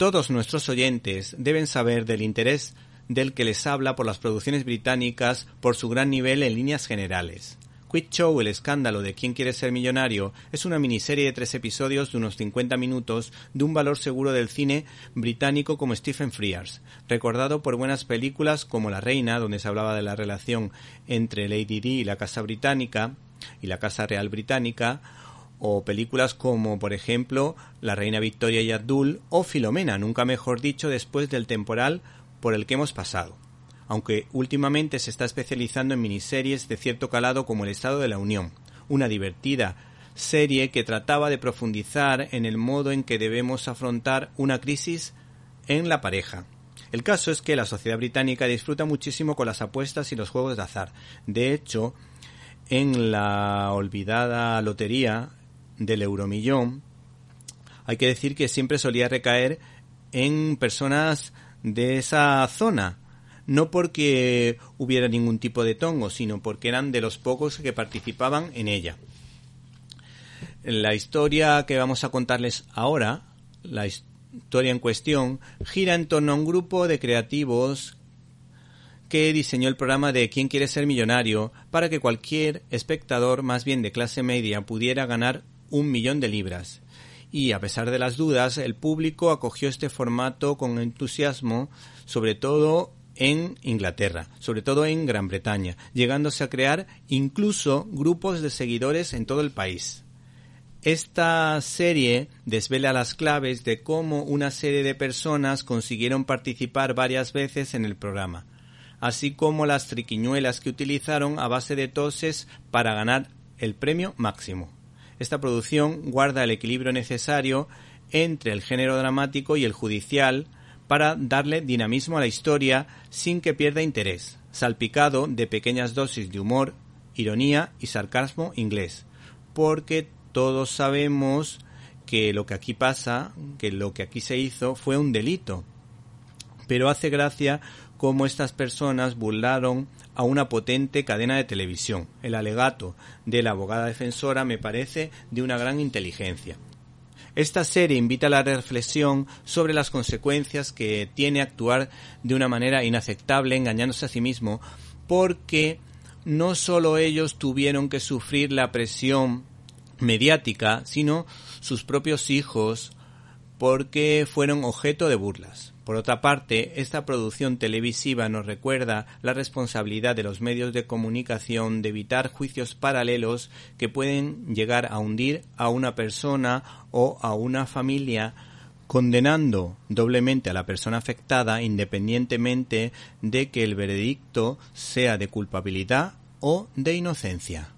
Todos nuestros oyentes deben saber del interés del que les habla por las producciones británicas por su gran nivel en líneas generales. Quick Show, el escándalo de quién quiere ser millonario, es una miniserie de tres episodios de unos 50 minutos de un valor seguro del cine británico como Stephen Frears, recordado por buenas películas como La Reina, donde se hablaba de la relación entre Lady Di y la Casa Británica y la Casa Real Británica, o películas como, por ejemplo, La Reina Victoria y Abdul o Filomena, nunca mejor dicho, después del temporal por el que hemos pasado aunque últimamente se está especializando en miniseries de cierto calado como El Estado de la Unión, una divertida serie que trataba de profundizar en el modo en que debemos afrontar una crisis en la pareja. El caso es que la sociedad británica disfruta muchísimo con las apuestas y los juegos de azar. De hecho, en la olvidada lotería del euromillón, hay que decir que siempre solía recaer en personas de esa zona, no porque hubiera ningún tipo de tongo, sino porque eran de los pocos que participaban en ella. La historia que vamos a contarles ahora, la historia en cuestión, gira en torno a un grupo de creativos que diseñó el programa de ¿Quién quiere ser millonario? para que cualquier espectador, más bien de clase media, pudiera ganar un millón de libras. Y a pesar de las dudas, el público acogió este formato con entusiasmo, sobre todo en Inglaterra, sobre todo en Gran Bretaña, llegándose a crear incluso grupos de seguidores en todo el país. Esta serie desvela las claves de cómo una serie de personas consiguieron participar varias veces en el programa, así como las triquiñuelas que utilizaron a base de toses para ganar el premio máximo. Esta producción guarda el equilibrio necesario entre el género dramático y el judicial, para darle dinamismo a la historia sin que pierda interés, salpicado de pequeñas dosis de humor, ironía y sarcasmo inglés, porque todos sabemos que lo que aquí pasa, que lo que aquí se hizo fue un delito. Pero hace gracia cómo estas personas burlaron a una potente cadena de televisión. El alegato de la abogada defensora me parece de una gran inteligencia. Esta serie invita a la reflexión sobre las consecuencias que tiene actuar de una manera inaceptable engañándose a sí mismo, porque no solo ellos tuvieron que sufrir la presión mediática, sino sus propios hijos, porque fueron objeto de burlas. Por otra parte, esta producción televisiva nos recuerda la responsabilidad de los medios de comunicación de evitar juicios paralelos que pueden llegar a hundir a una persona o a una familia condenando doblemente a la persona afectada independientemente de que el veredicto sea de culpabilidad o de inocencia.